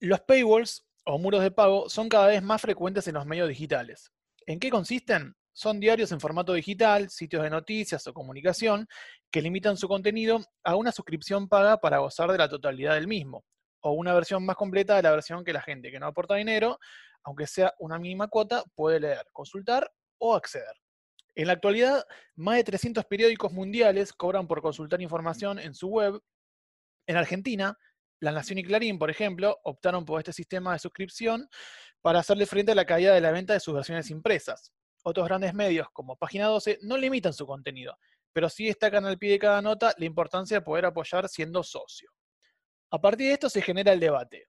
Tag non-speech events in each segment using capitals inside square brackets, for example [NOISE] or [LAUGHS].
Los paywalls o muros de pago son cada vez más frecuentes en los medios digitales. ¿En qué consisten? Son diarios en formato digital, sitios de noticias o comunicación que limitan su contenido a una suscripción paga para gozar de la totalidad del mismo, o una versión más completa de la versión que la gente que no aporta dinero, aunque sea una mínima cuota, puede leer, consultar o acceder. En la actualidad, más de 300 periódicos mundiales cobran por consultar información en su web. En Argentina, La Nación y Clarín, por ejemplo, optaron por este sistema de suscripción para hacerle frente a la caída de la venta de sus versiones impresas. Otros grandes medios, como Página 12, no limitan su contenido, pero sí destacan al pie de cada nota la importancia de poder apoyar siendo socio. A partir de esto se genera el debate.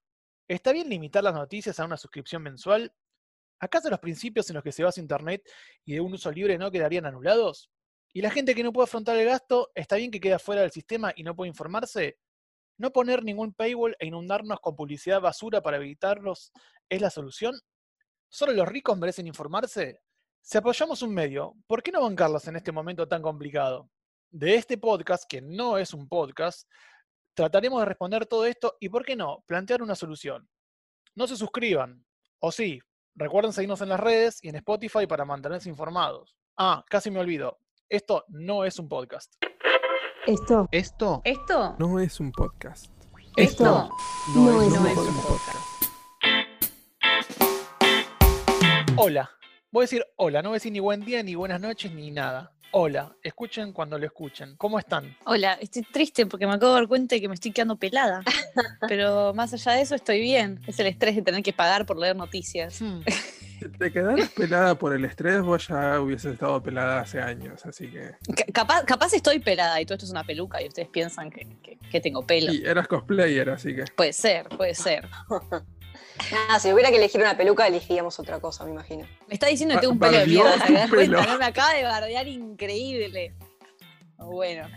¿Está bien limitar las noticias a una suscripción mensual? ¿Acaso los principios en los que se basa Internet y de un uso libre no quedarían anulados? ¿Y la gente que no puede afrontar el gasto, está bien que quede fuera del sistema y no puede informarse? ¿No poner ningún paywall e inundarnos con publicidad basura para evitarlos es la solución? ¿Solo los ricos merecen informarse? Si apoyamos un medio, ¿por qué no bancarlos en este momento tan complicado? De este podcast, que no es un podcast, trataremos de responder todo esto y, ¿por qué no?, plantear una solución. No se suscriban, o sí, recuerden seguirnos en las redes y en Spotify para mantenerse informados. Ah, casi me olvido, esto no es un podcast. Esto. Esto. Esto. No es un podcast. Esto. No, es, es un un podcast. Hola. Voy a decir hola, no voy a decir ni buen día, ni buenas noches, ni nada. Hola, escuchen cuando lo escuchen. ¿Cómo están? Hola, estoy triste porque me acabo de dar cuenta de que me estoy quedando pelada. [LAUGHS] Pero más allá de eso estoy bien. Es el estrés de tener que pagar por leer noticias. Hmm, [LAUGHS] te quedaras pelada por el estrés, vos ya hubieses estado pelada hace años, así que. Ca- Capaz, capaz estoy pelada y todo esto es una peluca y ustedes piensan que, que- que tengo pelo. Y eras cosplayer, así que. Puede ser, puede ser. [LAUGHS] Nada, si hubiera que elegir una peluca, elegiríamos otra cosa, me imagino. Me está diciendo que tengo un pelo de mierda, ¿te das cuenta? No me acaba de bardear increíble. Bueno.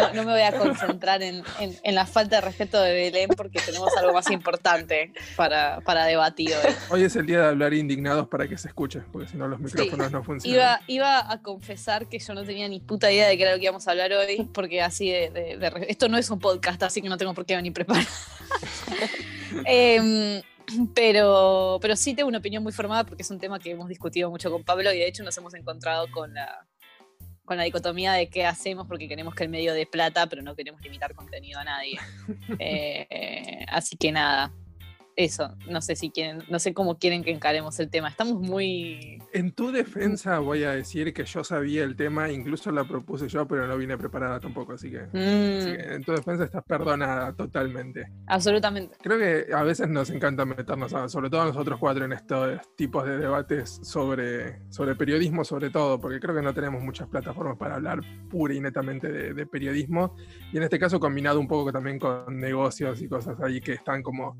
No, no me voy a concentrar en, en- en la falta de respeto de Belén porque tenemos algo más importante para, para debatir hoy. Hoy es el día de hablar indignados para que se escuche, porque si no los micrófonos no funcionan. Iba, iba a confesar que yo no tenía ni puta idea de qué era lo que íbamos a hablar hoy, porque así de, de- de re- esto no es un podcast, así que no tengo por qué venir preparada. [LAUGHS] Em, pero, pero sí tengo una opinión muy formada porque es un tema que hemos discutido mucho con Pablo y de hecho nos hemos encontrado con la, con la dicotomía de qué hacemos porque queremos que el medio dé plata, pero no queremos limitar contenido a nadie. [LAUGHS] Eh, así que nada. Eso, no sé si quieren, no sé cómo quieren que encaremos el tema. Estamos muy En tu defensa voy a decir que yo sabía el tema, incluso la propuse yo, pero no vine preparada tampoco, así que, así Mm, que en tu defensa estás perdonada totalmente. absolutamente. Creo que a veces nos encanta meternos, a- sobre todo a nosotros cuatro, en estos tipos de debates sobre, sobre periodismo, sobre todo, porque creo que no tenemos muchas plataformas para hablar pura y netamente de, de periodismo, y en este caso combinado un poco también con negocios y cosas ahí que están como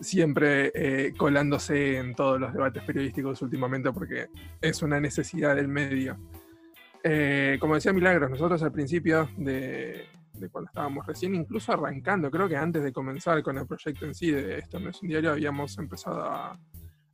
siempre eh, colándose en todos los debates periodísticos últimamente, porque es una necesidad del medio. Eh, como decía Milagros, nosotros al principio de, cuando estábamos recién, incluso arrancando, creo que antes de comenzar con el proyecto en sí de esto no es un diario, habíamos empezado a,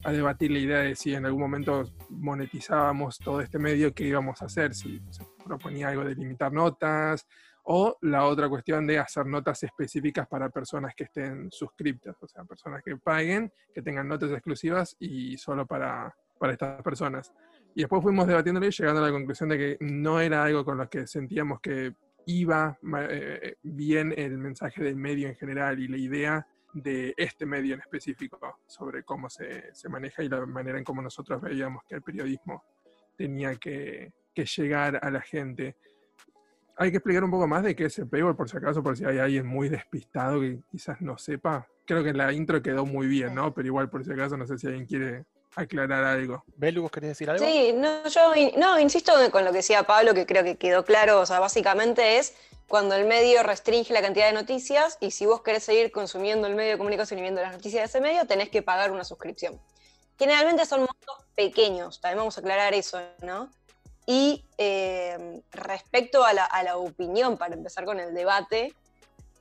a debatir la idea de si en algún momento monetizábamos todo este medio, qué íbamos a hacer, si se proponía algo de limitar notas, o la otra cuestión de hacer notas específicas para personas que estén suscriptas, o sea, personas que paguen, que tengan notas exclusivas y solo para, para estas personas. Y después fuimos debatiéndolo y llegando a la conclusión de que no era algo con lo que sentíamos que iba eh, bien el mensaje del medio en general y la idea de este medio en específico sobre cómo se, se maneja y la manera en cómo nosotros veíamos que el periodismo tenía que, que llegar a la gente. Hay que explicar un poco más de qué es el paywall, por si acaso, por si hay alguien muy despistado que quizás no sepa. Creo que la intro quedó muy bien, ¿no? Pero igual, por si acaso, no sé si alguien quiere aclarar algo. Belu, ¿vos querés decir algo? Sí, no, yo in- no, insisto con lo que decía Pablo, que creo que quedó claro. O sea, básicamente es cuando el medio restringe la cantidad de noticias y si vos querés seguir consumiendo el medio de comunicación y viendo las noticias de ese medio, tenés que pagar una suscripción. Generalmente son montos pequeños, también vamos a aclarar eso, ¿no? Y eh, respecto a la, a la opinión, para empezar con el debate,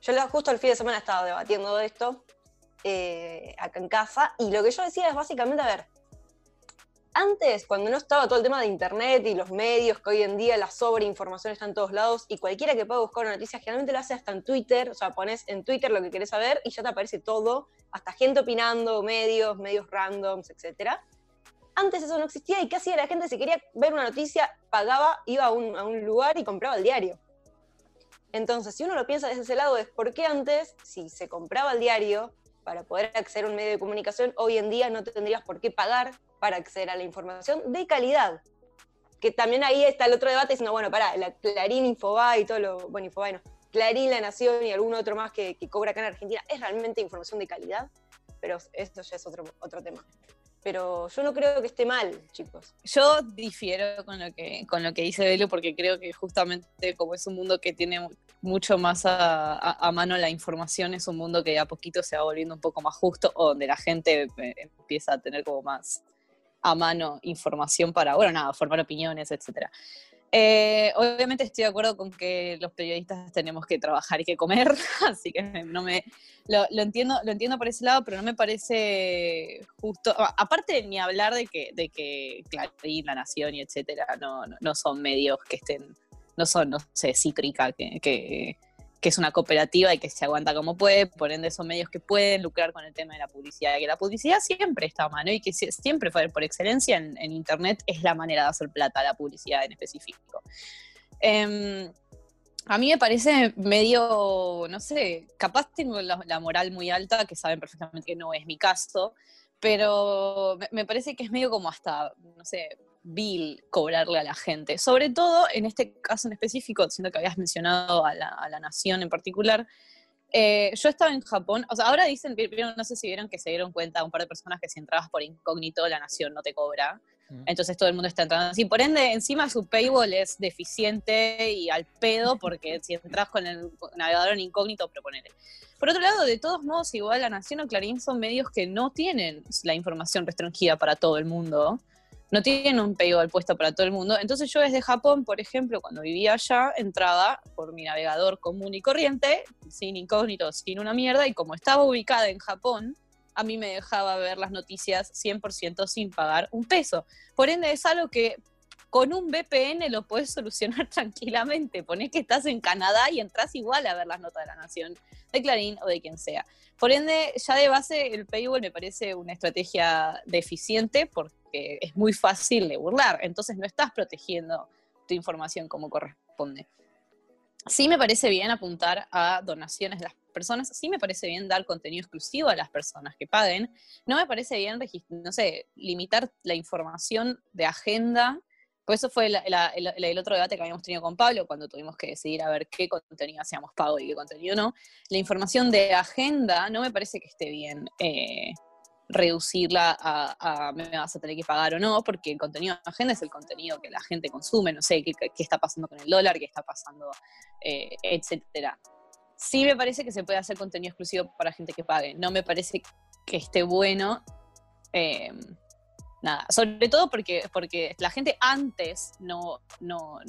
yo justo el fin de semana estaba debatiendo de esto eh, acá en casa y lo que yo decía es básicamente, a ver, Antes, cuando no estaba todo el tema de internet y los medios, que hoy en día la sobreinformación está en todos lados, y cualquiera que pueda buscar una noticia generalmente lo hace hasta en Twitter, o sea, pones en Twitter lo que querés saber y ya te aparece todo, hasta gente opinando, medios, medios randoms, etc. Antes eso no existía y casi la gente si quería ver una noticia, pagaba, iba a un, a un lugar y compraba el diario. Entonces, si uno lo piensa desde ese lado, es por qué antes, si se compraba el diario para poder acceder a un medio de comunicación, hoy en día no te tendrías por qué pagar para acceder a la información de calidad. Que también ahí está el otro debate, diciendo, bueno, para la Clarín, Infobae y todo lo, bueno, Infobae no, Clarín, La Nación y algún otro más que, que cobra acá en Argentina, ¿es realmente información de calidad? Pero esto ya es otro, otro tema pero yo no creo que esté mal, chicos. Yo difiero con lo que, con lo que dice Belo porque creo que justamente como es un mundo que tiene mucho más a, mano la información, es un mundo que a poquito se va volviendo un poco más justo, o donde la gente eh, empieza a tener como más a mano información para, bueno, nada, formar opiniones, etcétera. Eh, obviamente estoy de acuerdo con que los periodistas tenemos que trabajar y que comer, [LAUGHS] así que no me lo, entiendo, lo entiendo por ese lado, pero no me parece justo. Aparte ni hablar de que, Clarín, La Nación y etcétera, no, no, son medios que estén, no son, no sé, cítrica, que es una cooperativa y que se aguanta como puede, por ende son medios que pueden lucrar con el tema de la publicidad, que la publicidad siempre está a mano y que siempre fue por excelencia en, Internet es la manera de hacer plata, la publicidad en específico. Em, a mí me parece medio, no sé, capaz tengo la, moral muy alta, que saben perfectamente que no es mi caso, pero me parece que es medio como hasta, no sé, vil cobrarle a la gente. Sobre todo en este caso en específico, siendo que habías mencionado a la, nación en particular. Eh, yo estaba en Japón, o sea, ahora dicen, no sé si vieron que se dieron cuenta un par de personas que si entrabas por incógnito, la nación no te cobra. Entonces todo el mundo está entrando así. Por ende, encima su paywall es deficiente y al pedo, porque si entras con el navegador en incógnito, proponele. Por otro lado, de todos modos, igual La Nación o Clarín son medios que no tienen la información restringida para todo el mundo no tienen un paywall puesto para todo el mundo. Entonces yo desde Japón, por ejemplo, cuando vivía allá, entraba por mi navegador común y corriente, sin incógnito, sin una mierda, y como estaba ubicada en Japón, a mí me dejaba ver las noticias 100% sin pagar un peso. Por ende, es algo que con un VPN lo puedes [LAUGHS] solucionar tranquilamente. Ponés que estás en Canadá y entras igual a ver las notas de la Nación, de Clarín o de quien sea. Por ende, ya de base el paywall me parece una estrategia deficiente porque es muy fácil de burlar. Entonces no estás protegiendo tu información como corresponde. Sí me parece bien apuntar a donaciones de las personas, sí me parece bien dar contenido exclusivo a las personas que paguen, no me parece bien, no sé, limitar la información de agenda pues eso fue el, otro debate que habíamos tenido con Pablo cuando tuvimos que decidir a ver qué contenido hacíamos pago y qué contenido no. La información de agenda no me parece que esté bien eh, reducirla a, me vas a tener que pagar o no, porque el contenido de agenda es el contenido que la gente consume, no sé qué, está pasando con el dólar, qué está pasando, eh, etcétera. Sí me parece que se puede hacer contenido exclusivo para gente que pague. No me parece que esté bueno. Eh, nada, sobre todo porque, porque la gente antes no, no,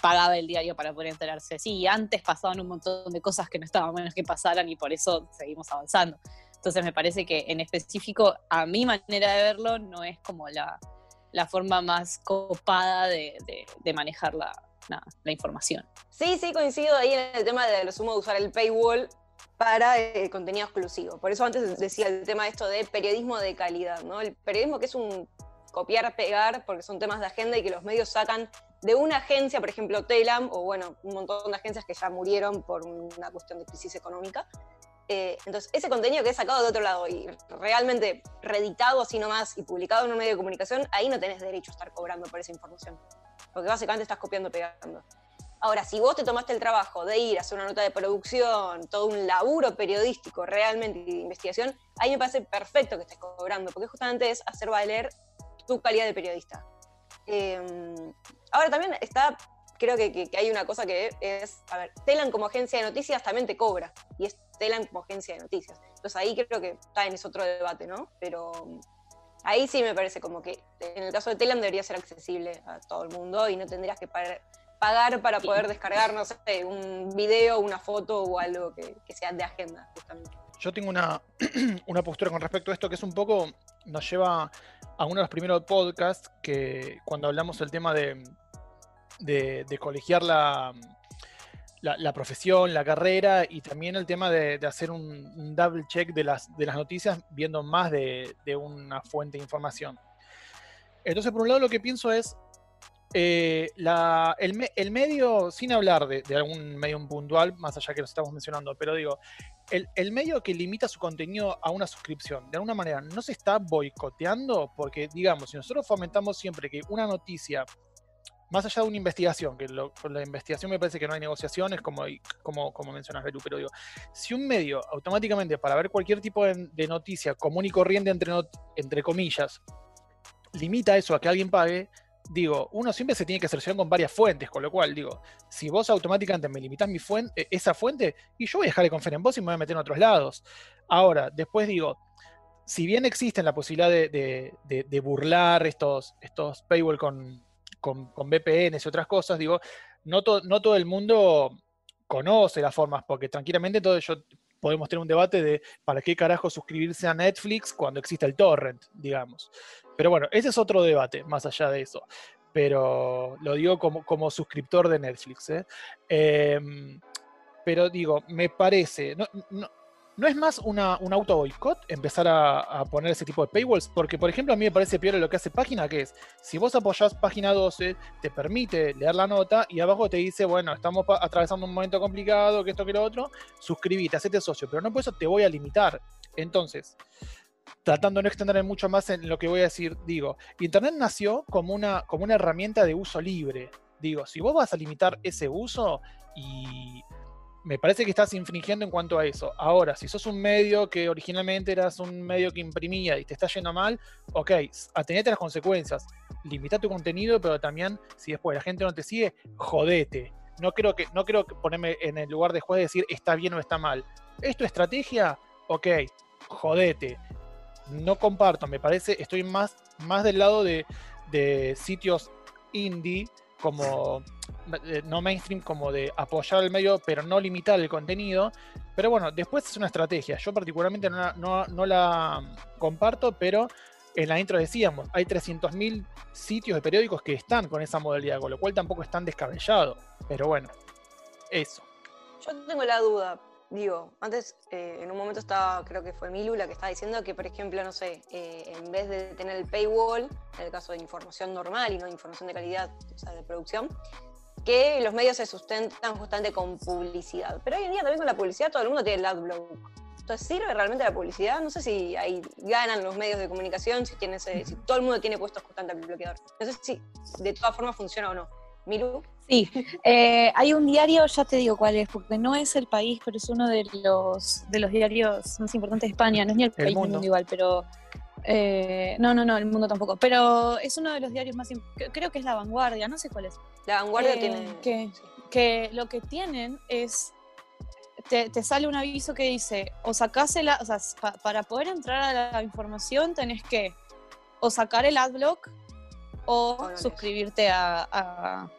pagaba el diario para poder enterarse. Sí, antes pasaban un montón de cosas que no estaban buenas que pasaran y por eso seguimos avanzando. Entonces me parece que en específico, a mi manera de verlo, no es como la, forma más copada de, manejar la, la información. Sí, sí, coincido ahí en el tema de lo sumo de usar el paywall para el contenido exclusivo. Por eso antes decía el tema de esto de periodismo de calidad, ¿no? El periodismo que es un copiar, pegar, porque son temas de agenda y que los medios sacan de una agencia, por ejemplo, Telam, o bueno, un montón de agencias que ya murieron por una cuestión de crisis económica. Eh, entonces, ese contenido que es sacado de otro lado y realmente reeditado así nomás y publicado en un medio de comunicación, ahí no tenés derecho a estar cobrando por esa información. Porque básicamente estás copiando, pegando. Ahora, si vos te tomaste el trabajo de ir a hacer una nota de producción, todo un laburo periodístico realmente de investigación, ahí me parece perfecto que estés cobrando, porque justamente es hacer valer tu calidad de periodista. Em, ahora también está, creo que, hay una cosa que es, a ver, Telan como agencia de noticias también te cobra, y es Telan como agencia de noticias. Entonces ahí creo que está en ese otro debate, ¿no? Pero ahí sí me parece como que en el caso de Telan debería ser accesible a todo el mundo y no tendrías que pagar pagar para poder descargar, no sé, un video, una foto o algo que, sea de agenda, justamente. yo tengo una, [CLEARS THROAT] una postura con respecto a esto que es un poco, nos lleva a uno de los primeros podcasts que cuando hablamos del tema de, de, de colegiar la, la, profesión, la carrera y también el tema de, hacer un, double check de las, noticias viendo más de, una fuente de información. Entonces, por un lado, lo que pienso es, eh, el, me- el medio, sin hablar de, de algún medio puntual, más allá que lo estamos mencionando, pero digo, el, el medio que limita su contenido a una suscripción, de alguna manera, no se está boicoteando, porque, digamos, si nosotros fomentamos siempre que una noticia, más allá de una investigación, que lo- con la investigación me parece que no hay negociaciones, como, como, como mencionas, Beru, pero digo, si un medio automáticamente para ver cualquier tipo de, noticia común y corriente, entre, entre comillas, limita eso a que alguien pague, digo, uno siempre se tiene que cerciorar con varias fuentes, con lo cual, digo, si vos automáticamente me limitás mi fuente, esa fuente, y yo voy a dejar de confiar en vos y me voy a meter en otros lados. Ahora, después digo, si bien existe la posibilidad de- de burlar estos, estos paywall con, con, VPNs y otras cosas, digo, no, no todo el mundo conoce las formas, porque tranquilamente todo yo podemos tener un debate de para qué carajo suscribirse a Netflix cuando existe el torrent, digamos. Pero bueno, ese es otro debate, más allá de eso. Pero lo digo como, como suscriptor de Netflix. ¿eh? Em, pero digo, me parece, no- no es más un auto boicot empezar a, poner ese tipo de paywalls, porque por ejemplo a mí me parece peor lo que hace página, que es, si vos apoyás página 12, te permite leer la nota y abajo te dice, bueno, estamos atravesando un momento complicado, que esto, que lo otro, suscribite, hacete socio, pero no por eso te voy a limitar. Entonces, tratando de no extenderme mucho más en lo que voy a decir, digo, Internet nació como una, como una herramienta de uso libre. Digo, si vos vas a limitar ese uso y me parece que estás infringiendo en cuanto a eso. Ahora, si sos un medio que originalmente eras un medio que imprimía y te está yendo mal, ok, atenete a las consecuencias. Limita tu contenido, pero también, si después la gente no te sigue, jodete. No creo que, no creo ponerme en el lugar de juez y decir está bien o está mal. ¿Es tu estrategia? Ok, jodete. No comparto, me parece, estoy más, más del lado de, de sitios indie como eh, no mainstream como de apoyar el medio pero no limitar el contenido. Pero bueno después es una estrategia. Yo particularmente no, no- no la comparto pero en la intro decíamos hay 300.000 sitios de periódicos que están con esa modalidad con lo cual tampoco es tan descabellado. Pero bueno eso. Yo tengo la duda, digo, antes eh, en un momento estaba, creo que fue Milu la que estaba diciendo que, por ejemplo, no sé, eh, en vez de tener el paywall, en el caso de información normal y no información de calidad, o sea, de producción, que los medios se sustentan justamente con publicidad. Pero hoy en día también con la publicidad todo el mundo tiene el adblock. Entonces, ¿sirve realmente la publicidad? No sé si ahí ganan los medios de comunicación, si, tiene ese- si todo el mundo tiene puestos justamente el bloqueador. No sé si de todas formas funciona o no. Milu, Sí, eh, hay un diario, ya te digo cuál es, porque no es el país, pero es uno de los, de los diarios más importantes de España, no es ni el, El país el Mundo. mundo igual, pero... eh, no, no, no, el mundo tampoco, pero es uno de los diarios más... Creo que es La Vanguardia, no sé cuál es. la vanguardia Eh, tiene... que- que lo que tienen es, te, te sale un aviso que dice, o sacásela, o sea, pa- para poder entrar a la información tenés que o sacar el adblock o suscribirte a, a-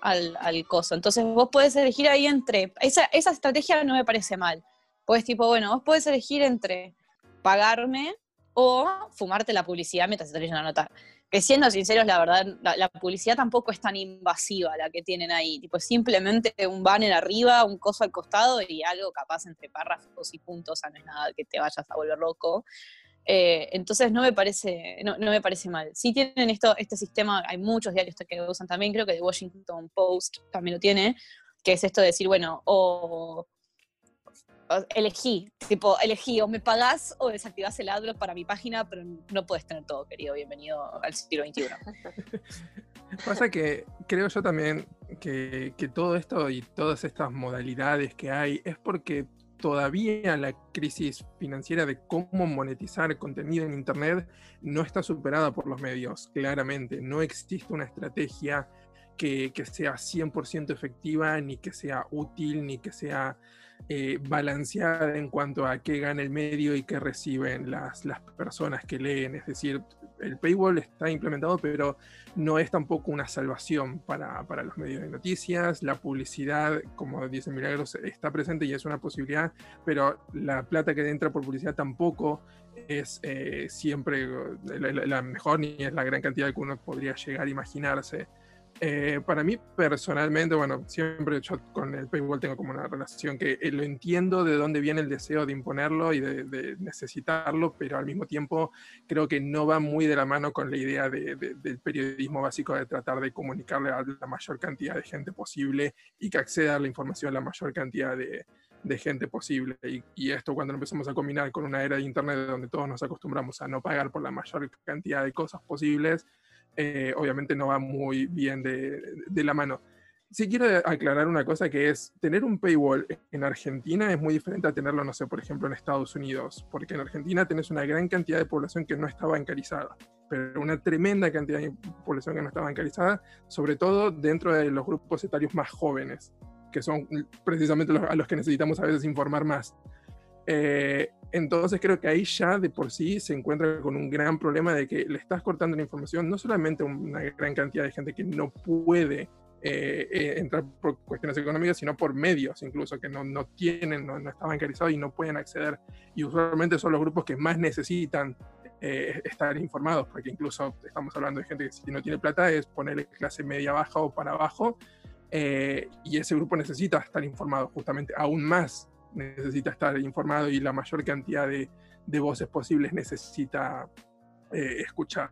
al, al coso. Entonces vos podés elegir ahí entre, esa, esa estrategia no me parece mal. Pues tipo, bueno, vos podés elegir entre pagarme o fumarte la publicidad mientras te la nota que siendo sinceros, la verdad, la, la publicidad tampoco es tan invasiva la que tienen ahí. Tipo, simplemente un banner arriba, un coso al costado y algo capaz entre párrafos y puntos, o sea, no es nada que te vayas a volver loco. Eh, entonces no me parece, no, no me parece mal. Sí tienen esto, este sistema, hay muchos diarios que usan también, creo que The Washington Post también lo tiene, que es esto de decir, bueno, o o elegí, tipo, elegí o me pagás o desactivás el adblock para mi página, pero no puedes tener todo, querido. Bienvenido al siglo XXI. [LAUGHS] Pasa que creo yo también que, que todo esto y todas estas modalidades que hay es porque todavía la crisis financiera de cómo monetizar contenido en Internet no está superada por los medios, claramente. No existe una estrategia que, que sea 100% efectiva, ni que sea útil, ni que sea eh, balanceada en cuanto a qué gana el medio y qué reciben las, las personas que leen. Es decir, el paywall está implementado, pero no es tampoco una salvación para, para, los medios de noticias. La publicidad, como dice Milagros, está presente y es una posibilidad, pero la plata que entra por publicidad tampoco es eh, siempre la, la, mejor ni es la gran cantidad que uno podría llegar a imaginarse. Eh, para mí personalmente, bueno, siempre yo con el paywall tengo como una relación que eh, lo entiendo de dónde viene el deseo de imponerlo y de, necesitarlo, pero al mismo tiempo creo que no va muy de la mano con la idea del periodismo básico de tratar de comunicarle a la mayor cantidad de gente posible y que acceda a la información a la mayor cantidad de, gente posible. Y, y, esto cuando empezamos a combinar con una era de Internet donde todos nos acostumbramos a no pagar por la mayor cantidad de cosas posibles, eh, obviamente no va muy bien de, la mano. Sí quiero aclarar una cosa que es, tener un paywall en Argentina es muy diferente a tenerlo, no sé, por ejemplo, en Estados Unidos, porque en Argentina tenés una gran cantidad de población que no está bancarizada, pero una tremenda cantidad de población que no está bancarizada, sobre todo dentro de los grupos etarios más jóvenes, que son precisamente los, a los que necesitamos a veces informar más. Eh, entonces creo que ahí ya de por sí se encuentra con un gran problema de que le estás cortando la información no solamente a una gran cantidad de gente que no puede eh, eh, entrar por cuestiones económicas, sino por medios incluso que no, no tienen, no, no, están bancarizados y no pueden acceder. Y usualmente son los grupos que más necesitan estar informados, porque incluso estamos hablando de gente que si no tiene plata es ponerle clase media baja o para abajo, y ese grupo necesita estar informado justamente aún más necesita estar informado y la mayor cantidad de, de voces posibles necesita eh, escuchar.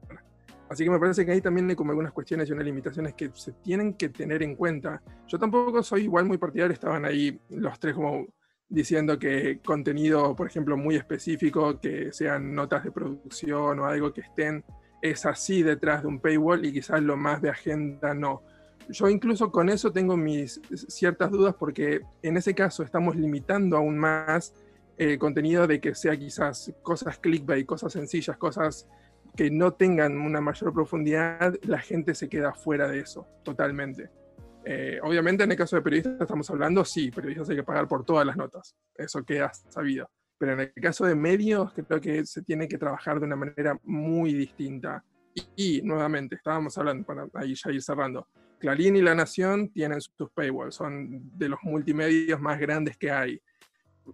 Así que me parece que ahí también hay como algunas cuestiones y unas limitaciones que se tienen que tener en cuenta. Yo tampoco soy igual muy partidario, estaban ahí los tres como diciendo que contenido, por ejemplo, muy específico, que sean notas de producción o algo que estén, es así detrás de un paywall y quizás lo más de agenda no yo incluso con eso tengo mis ciertas dudas porque en ese caso estamos limitando aún más el contenido de que sea quizás cosas clickbait, cosas sencillas, cosas que no tengan una mayor profundidad, la gente se queda fuera de eso, totalmente. Eh, obviamente en el caso de periodistas estamos hablando, sí, periodistas hay que pagar por todas las notas, eso queda sabido. Pero en el caso de medios, creo que se tiene que trabajar de una manera muy distinta. Y, nuevamente, estábamos hablando, para ahí ya ir cerrando, Clarín y La Nación tienen sus paywalls, son de los multimedios más grandes que hay.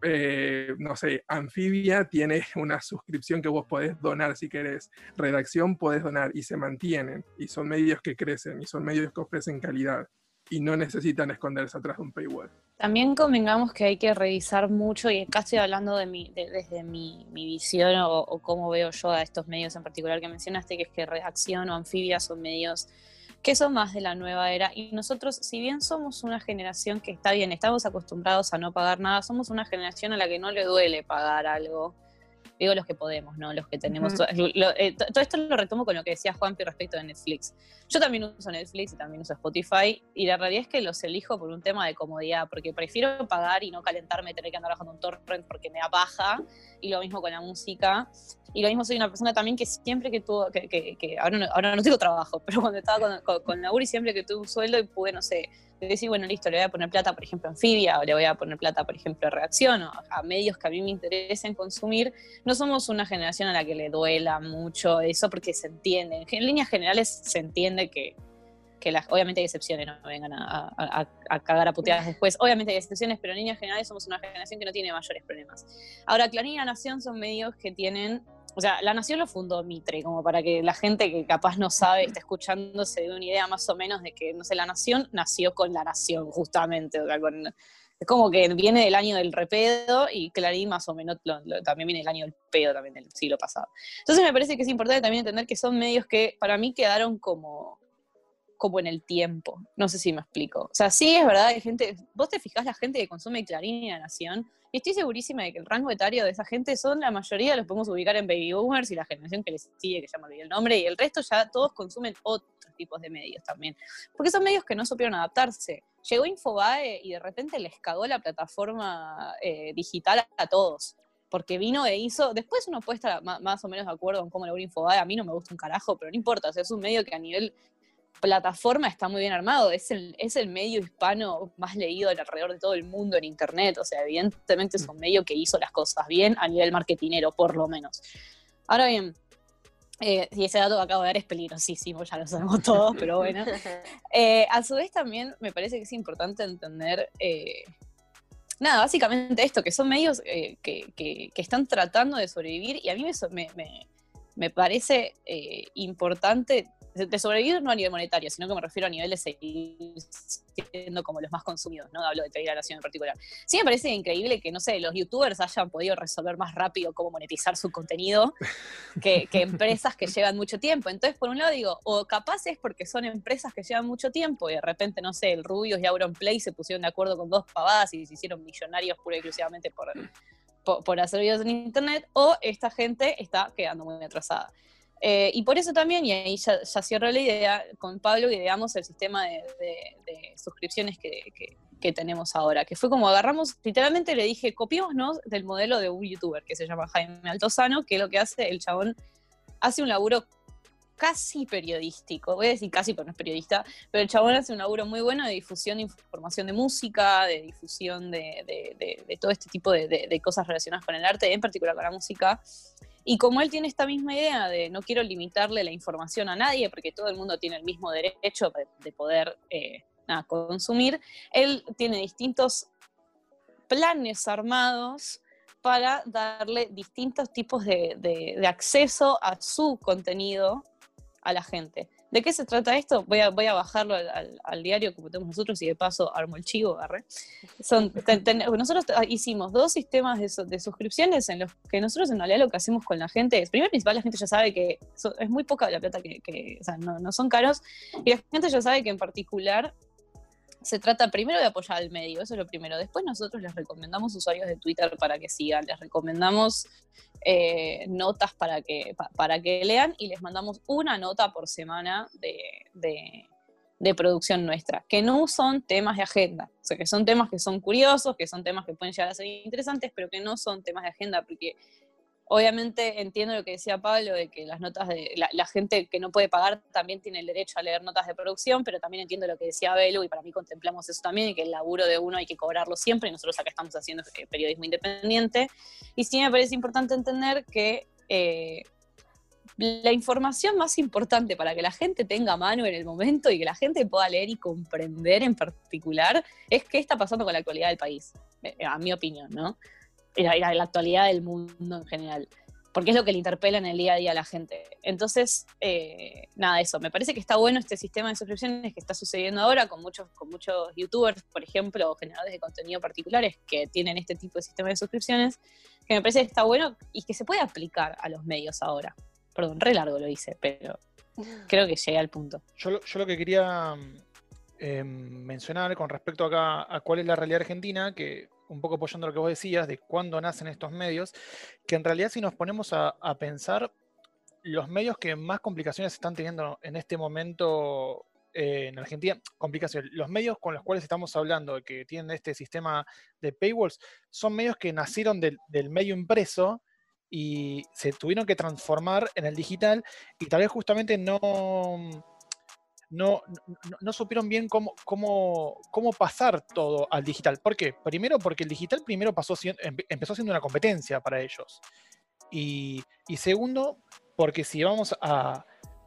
Eh, no sé, Anfibia tiene una suscripción que vos podés donar si querés. Redacción podés donar y se mantienen. Y son medios que crecen y son medios que ofrecen calidad y no necesitan esconderse atrás de un paywall. También convengamos que hay que revisar mucho, y acá estoy hablando de mi, desde mi, visión o, o, cómo veo yo a estos medios en particular que mencionaste, que es que Redacción o Anfibia son medios que son más de la nueva era. Y nosotros, si bien somos una generación que está bien, estamos acostumbrados a no pagar nada, somos una generación a la que no le duele pagar algo digo los que podemos, ¿no? Los que tenemos. Eh, todo esto lo retomo con lo que decía Juanpi respecto de Netflix. Yo también uso Netflix y también uso Spotify, y la realidad es que los elijo por un tema de comodidad, porque prefiero pagar y no calentarme, tener que andar bajando un torrent porque me da baja, y lo mismo con la música. Y lo mismo soy una persona también que siempre que tuvo, que, que, ahora, no, ahora no tengo trabajo, [LAUGHS] pero cuando estaba con, con, con la URI siempre que tuve un sueldo y pude, no sé, decir, bueno, listo, le voy a poner plata, por ejemplo, a Anfibia, o le voy a poner plata, por ejemplo, a Reacción, o a medios que a mí me interesen consumir, no somos una generación a la que le duela mucho eso porque se entiende. En líneas generales se entiende que, que las, obviamente hay excepciones, no vengan a, a, cagar a puteadas después. Obviamente hay excepciones, pero en líneas generales somos una generación que no tiene mayores problemas. Ahora, Clarín y La Nación son medios que tienen o sea, la Nación lo fundó Mitre, como para que la gente que capaz no sabe, está escuchando, se dé una idea más o menos de que, no sé, la Nación nació con la Nación, justamente. O sea, es como que viene del año del repedo y Clarín más o menos también viene del año del pedo, también del siglo pasado. Entonces me parece que es importante también entender que son medios que para mí quedaron como como en el tiempo. No sé si me explico. O sea, sí es verdad, hay gente, vos te fijás la gente que consume Clarín y La Nación, y estoy segurísima de que el rango etario de esa gente son, la mayoría los podemos ubicar en baby boomers y la generación que les sigue, que ya me olvidé el nombre, y el resto ya todos consumen otros tipos de medios también. Porque son medios que no supieron adaptarse. Llegó Infobae y de repente les cagó la plataforma eh, digital a todos porque vino e hizo, después uno puede estar más, o menos de acuerdo en cómo logró Infobae, a mí no me gusta un carajo, pero no importa, es un medio que a nivel plataforma está muy bien armado, es el, es el medio hispano más leído alrededor de todo el mundo en Internet, o sea, evidentemente es un medio que hizo las cosas bien a nivel marketinero, por lo menos. Ahora bien, eh, y ese dato que acabo de dar es peligrosísimo, ya lo sabemos todos, pero bueno. [LAUGHS] Eh, a su vez también me parece que es importante entender, eh, nada, básicamente esto, que son medios que, que, están tratando de sobrevivir y a mí me, me, me parece importante de sobrevivir no a nivel monetario, sino que me refiero a nivel de seguir siendo como los más consumidos, ¿no? Hablo de Trader Nación en particular. Sí me parece increíble que, no sé, los youtubers hayan podido resolver más rápido cómo monetizar su contenido que, empresas que llevan mucho tiempo. Entonces, por un lado digo, o capaz es porque son empresas que llevan mucho tiempo y de repente, no sé, el Rubius y Auronplay se pusieron de acuerdo con dos pavadas y se hicieron millonarios pura y exclusivamente por, por, por hacer videos en internet, o esta gente está quedando muy atrasada. Eh, y por eso también, y ahí ya, cierro la idea, con Pablo ideamos el sistema de, suscripciones que, tenemos ahora, que fue como agarramos, literalmente le dije, copiémonos del modelo de un youtuber que se llama Jaime Altozano, que lo que hace, el chabón hace un laburo casi periodístico, voy a decir casi pero no es periodista, pero el chabón hace un laburo muy bueno de difusión de información de música, de difusión de, de todo este tipo de, cosas relacionadas con el arte, en particular con la música. Y como él tiene esta misma idea de no quiero limitarle la información a nadie, porque todo el mundo tiene el mismo derecho de, poder eh, consumir, él tiene distintos planes armados para darle distintos tipos de acceso a su contenido a la gente. ¿De qué se trata esto? Voy a, voy a bajarlo al, diario como tenemos nosotros y de paso armo el chivo, agarré. Son, [LAUGHS] nosotros hicimos dos sistemas de, suscripciones en los que nosotros en realidad lo que hacemos con la gente es, primero principal, la gente ya sabe que es muy poca la plata que, o sea, no, no son caros, y la gente ya sabe que en particular se trata primero de apoyar al medio, eso es lo primero. Después nosotros les recomendamos usuarios de Twitter para que sigan, les recomendamos eh, notas para que, para que lean y les mandamos una nota por semana de, producción nuestra, que no son temas de agenda, o sea, que son temas que son curiosos, que son temas que pueden llegar a ser interesantes, pero que no son temas de agenda, porque Obviamente entiendo lo que decía Pablo, de que las notas de la, gente que no puede pagar también tiene el derecho a leer notas de producción, pero también entiendo lo que decía Belu y para mí contemplamos eso también, y que el laburo de uno hay que cobrarlo siempre, y nosotros acá estamos haciendo eh, periodismo independiente. Y sí me parece importante entender que eh, la información más importante para que la gente tenga mano en el momento y que la gente pueda leer y comprender en particular es qué está pasando con la actualidad del país, eh, a mi opinión, ¿no? La, la actualidad del mundo en general porque es lo que le interpela en el día a día a la gente. Entonces, eh, nada, eso. Me parece que está bueno este sistema de suscripciones que está sucediendo ahora con muchos, con muchos youtubers, por ejemplo, o generadores de contenido particulares que tienen este tipo de sistema de suscripciones, que me parece que está bueno y que se puede aplicar a los medios ahora. Perdón, re largo lo hice, pero [LAUGHS] creo que llegué al punto. Yo, yo lo que quería eh, mencionar con respecto acá a cuál es la realidad argentina, que un poco apoyando lo que vos decías de cuándo nacen estos medios, que en realidad si nos ponemos a, pensar, los medios que más complicaciones están teniendo en este momento eh, en Argentina, complicaciones, los medios con los cuales estamos hablando, que tienen este sistema de paywalls, son medios que nacieron del, del medio impreso y se tuvieron que transformar en el digital y tal vez justamente no no, no, supieron bien cómo, cómo, cómo, pasar todo al digital. ¿Por qué? Primero porque el digital primero pasó, empezó siendo una competencia para ellos. Y, segundo, porque si vamos a,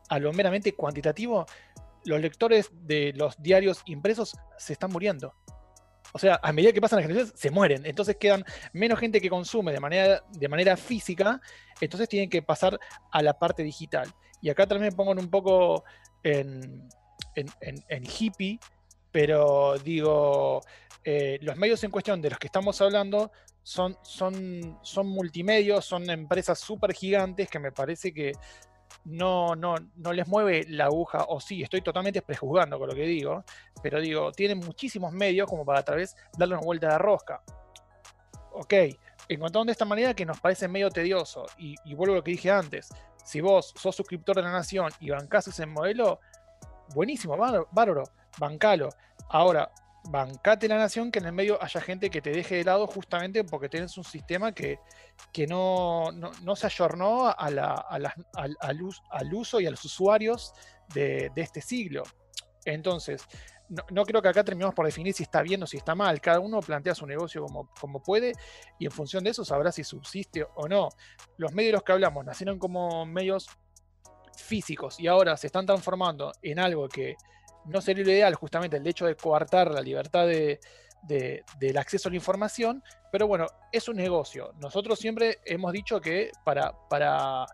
a, lo meramente cuantitativo, los lectores de los diarios impresos se están muriendo. O sea, a medida que pasan las generaciones, se mueren. Entonces quedan menos gente que consume de manera, de manera física, entonces tienen que pasar a la parte digital. Y acá también me pongo un poco en, hippie, pero digo, eh, los medios en cuestión de los que estamos hablando son, son, son multimedios, son empresas súper gigantes que me parece que no, no, no les mueve la aguja, o sí, estoy totalmente prejuzgando con lo que digo, pero digo, tienen muchísimos medios como para a través darle una vuelta de rosca. Ok, encontraron de esta manera que nos parece medio tedioso, y, vuelvo a lo que dije antes, si vos sos suscriptor de la Nación y bancás ese modelo, buenísimo, bárbaro, bancalo. Ahora, bancate la nación que en el medio haya gente que te deje de lado justamente porque tenés un sistema que, que no, no- se ayornó al, al us- al uso y a los usuarios de este siglo. Entonces, no, creo que acá terminemos por definir si está bien o si está mal. Cada uno plantea su negocio como, como puede y en función de eso sabrá si subsiste o no. Los medios de los que hablamos nacieron como medios físicos y ahora se están transformando en algo que no sería lo ideal, justamente el hecho de coartar la libertad de- de- del acceso a la información, pero bueno, es un negocio. Nosotros siempre hemos dicho que para, para,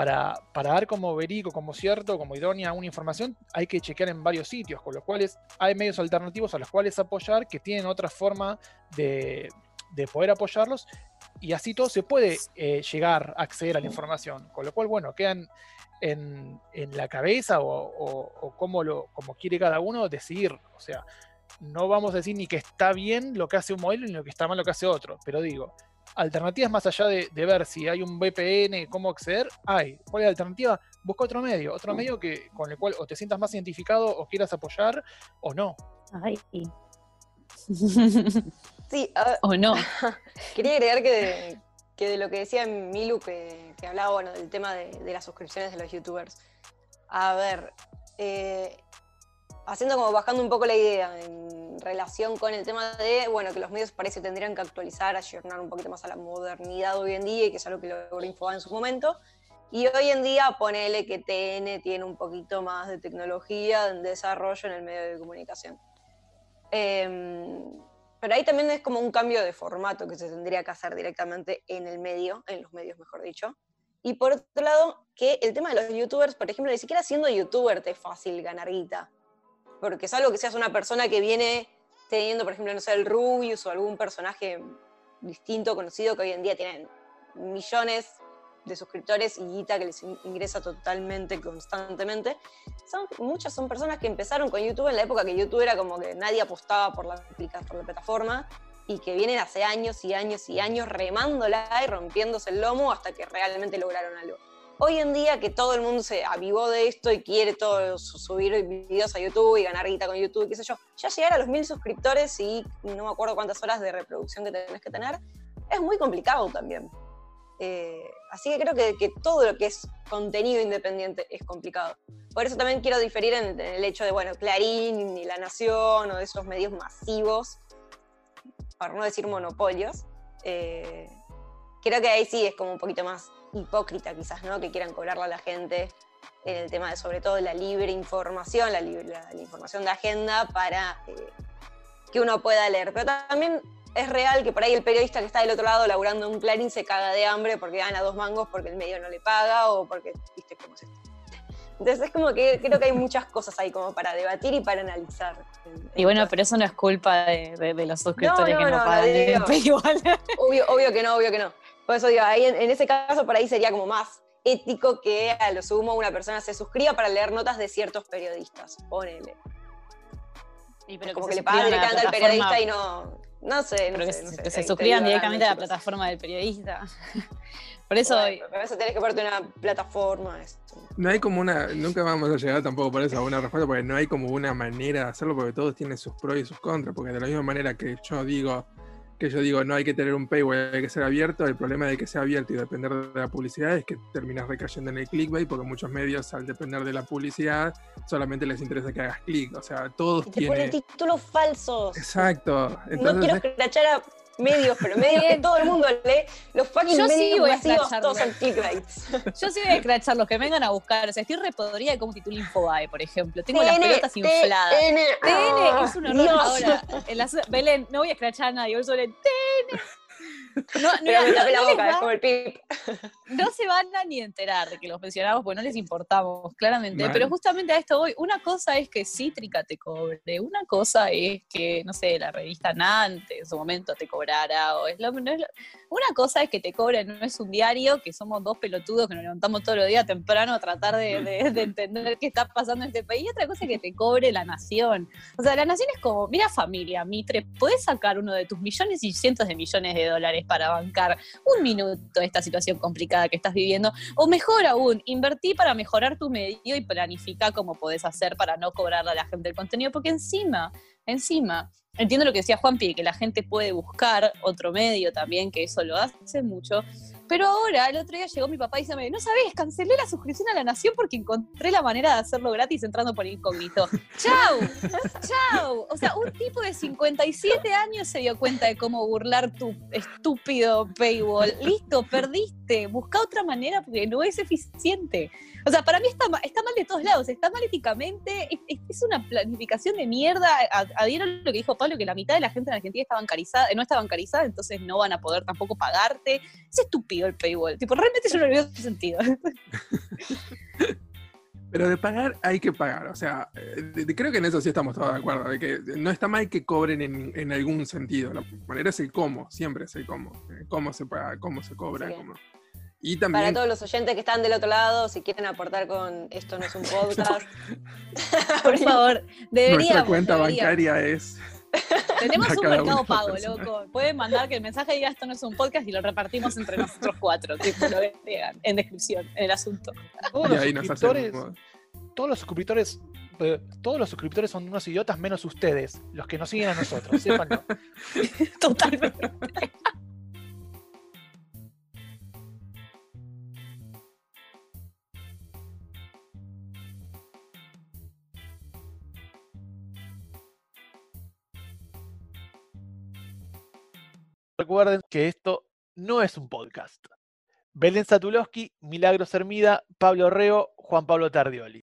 para, dar como verico, como cierto, como idónea una información, hay que chequear en varios sitios, con los cuales hay medios alternativos a los cuales apoyar que tienen otra forma de, de poder apoyarlos y así todo se puede eh, llegar a acceder a la información, con lo cual, bueno, quedan en, la cabeza o, o- o cómo, lo, como quiere cada uno decidir. O sea, no vamos a decir ni que está bien lo que hace un modelo ni lo que está mal lo que hace otro, pero digo, alternativas más allá de, de ver si hay un VPN, cómo acceder, hay. ¿Cuál es la alternativa? Busca otro medio, otro medio que, con el cual o te sientas más identificado o quieras apoyar o no. Ay. [LAUGHS] Sí, a o no. [LAUGHS] Quería agregar que de, que de lo que decía Milu, que, que hablaba bueno, del tema de, de las suscripciones de los youtubers. A ver, eh, haciendo como bajando un poco la idea en relación con el tema de, bueno, que los medios parece tendrían que actualizar, ayornar un poquito más a la modernidad hoy en día y que es algo que logró Infobae en su momento. Y hoy en día ponele que TN tiene un poquito más de tecnología en desarrollo en el medio de comunicación. Em, pero ahí también es como un cambio de formato que se tendría que hacer directamente en el medio, en los medios mejor dicho. Y por otro lado, que el tema de los youtubers, por ejemplo, ni siquiera siendo youtuber te es fácil ganar guita. Porque es algo que seas una persona que viene teniendo, por ejemplo, no sé, el Rubius o algún personaje distinto, conocido, que hoy en día tienen millones de suscriptores y guita que les in- ingresa totalmente, constantemente. Son, muchas son personas que empezaron con YouTube en la época que YouTube era como que nadie apostaba por la, por la plataforma y que vienen hace años y años y años remándola y rompiéndose el lomo hasta que realmente lograron algo. Hoy en día que todo el mundo se avivó de esto y quiere todo su- subir videos a YouTube y ganar guita con YouTube, qué sé yo, ya llegar a los mil suscriptores y no me acuerdo cuántas horas de reproducción que tenés que tener, es muy complicado también. Eh, así que creo que, que todo lo que es contenido independiente es complicado. Por eso también quiero diferir en, en el hecho de, bueno, Clarín y La Nación o de esos medios masivos, para no decir monopolios. eh, creo que ahí sí es como un poquito más hipócrita quizás, ¿no? Que quieran cobrarle a la gente en el tema de sobre todo la libre información, la, libre- la- la información de agenda para eh, que uno pueda leer. Pero también es real que por ahí el periodista que está del otro lado laburando un clarín se caga de hambre porque gana dos mangos porque el medio no le paga o porque, viste cómo es esto. Entonces es como que creo que hay muchas cosas ahí como para debatir y para analizar. Y en bueno, pero eso no es culpa de, de- de los suscriptores no, que no, no, pagan digo- [LAUGHS] paywall. Obvio, obvio que no, obvio que no. Por eso digo, ahí en, en ese caso por ahí sería como más ético que a lo sumo una persona se suscriba para leer notas de ciertos periodistas. Ponele. Y pero como que le pagan directamente al periodista y no. No sé, no pero que sé. se, sé, suscriban directamente a la plataforma del periodista. [LAUGHS] Por eso, Bueno, para eso tenés que ponerte una plataforma. Esto. No hay como una, nunca vamos a llegar tampoco por eso a una respuesta, porque no hay como una manera de hacerlo, porque todos tienen sus pros y sus contras, porque de la misma manera que yo digo, que yo digo, no hay que tener un paywall, hay que ser abierto, el problema de que sea abierto y depender de la publicidad es que terminas recayendo en el clickbait, porque muchos medios al depender de la publicidad solamente les interesa que hagas clic, o sea, todos Y te ponen tienen... títulos falsos. Exacto, no quiero es- escrachar a medios, pero medios que todo el mundo lee. Los fucking Yo sí medios voy a masivos, todos son clickbaits. yo sí voy a escrachar los que vengan a buscar. O sea, estoy repodrida de cómo titula Infobae, por ejemplo. Tengo las pelotas infladas. TN, TN es un horror. Ahora, Belén, no voy a escrachar a nadie, voy sobre TN. [LAUGHS] No, tapé la boca, va- es como el pip. no se van a ni enterar de que los mencionamos porque no les importamos, claramente. Pero justamente a esto voy. Una cosa es que Cítrica te cobre, una cosa es que, no sé, la revista Nante en su momento te cobrara. O es lo- no es lo- una cosa es que te cobren, no es un diario, que somos dos pelotudos que nos levantamos todos los días temprano a tratar de, de- de entender qué está pasando en este país. Y otra cosa es que te cobre la nación. O sea, la nación es como, mira familia, Mitre, puedes sacar uno de tus millones y cientos de millones de dólares para bancar un minuto esta situación complicada que estás viviendo. O mejor aún, invertí para mejorar tu medio y planifica cómo podés hacer para no cobrarle a la gente el contenido, porque encima, encima, entiendo lo que decía Juanpi, que la gente puede buscar otro medio también, que eso lo hace mucho, pero ahora, el otro día llegó mi papá y dice, no sabes, cancelé la suscripción a La Nación porque encontré la manera de hacerlo gratis entrando por incógnito. [LAUGHS] ¡Chau! ¡Chau! O sea, un tipo de 57 años se dio cuenta de cómo burlar tu estúpido paywall. Listo, perdiste. Busca otra manera porque no es eficiente. O sea, para mí está, mal, está mal de todos lados, está mal éticamente, es, una planificación de mierda. Adhiero lo que dijo Pablo, que la mitad de la gente en Argentina está bancarizada, no está bancarizada, entonces no van a poder tampoco pagarte. Es estúpido el paywall. Tipo, realmente yo no le veo sentido. [LAUGHS] Pero de pagar hay que pagar, o sea, creo que en eso sí estamos todos de acuerdo, de que no está mal que cobren en, algún sentido, la manera es el cómo, siempre es el cómo, cómo se paga, cómo se cobra, cómo. Y también... Para todos los oyentes que están del otro lado, si quieren aportar con esto no es un [LAUGHS] podcast. [LAUGHS] Por favor, deberíamos. Nuestra cuenta bancaria es. Tenemos un mercado pago, loco. Pueden mandar que el mensaje diga esto no es un podcast y lo repartimos entre nosotros cuatro. Tipo, lo en descripción, en el asunto. Todos los suscriptores, todos los suscriptores eh, todos los suscriptores son unos idiotas menos ustedes, los que nos siguen a nosotros, [LAUGHS] sépanlo. Totalmente. Recuerden que esto no es un podcast. Belén Satulowski, Milagros Hermida, Pablo Reo, Juan Pablo Tardioli.